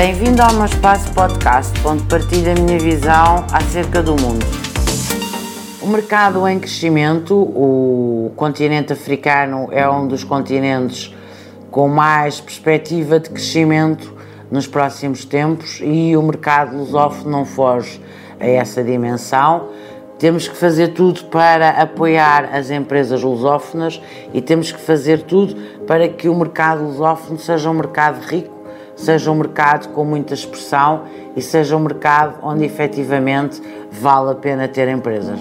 Bem-vindo ao meu espaço podcast, onde partilho a minha visão acerca do mundo. O mercado em crescimento, o continente africano é um dos continentes com mais perspectiva de crescimento nos próximos tempos e o mercado lusófono não foge a essa dimensão. Temos que fazer tudo para apoiar as empresas lusófonas e temos que fazer tudo para que o mercado lusófono seja um mercado rico, seja um mercado com muita expressão e seja um mercado onde efetivamente vale a pena ter empresas.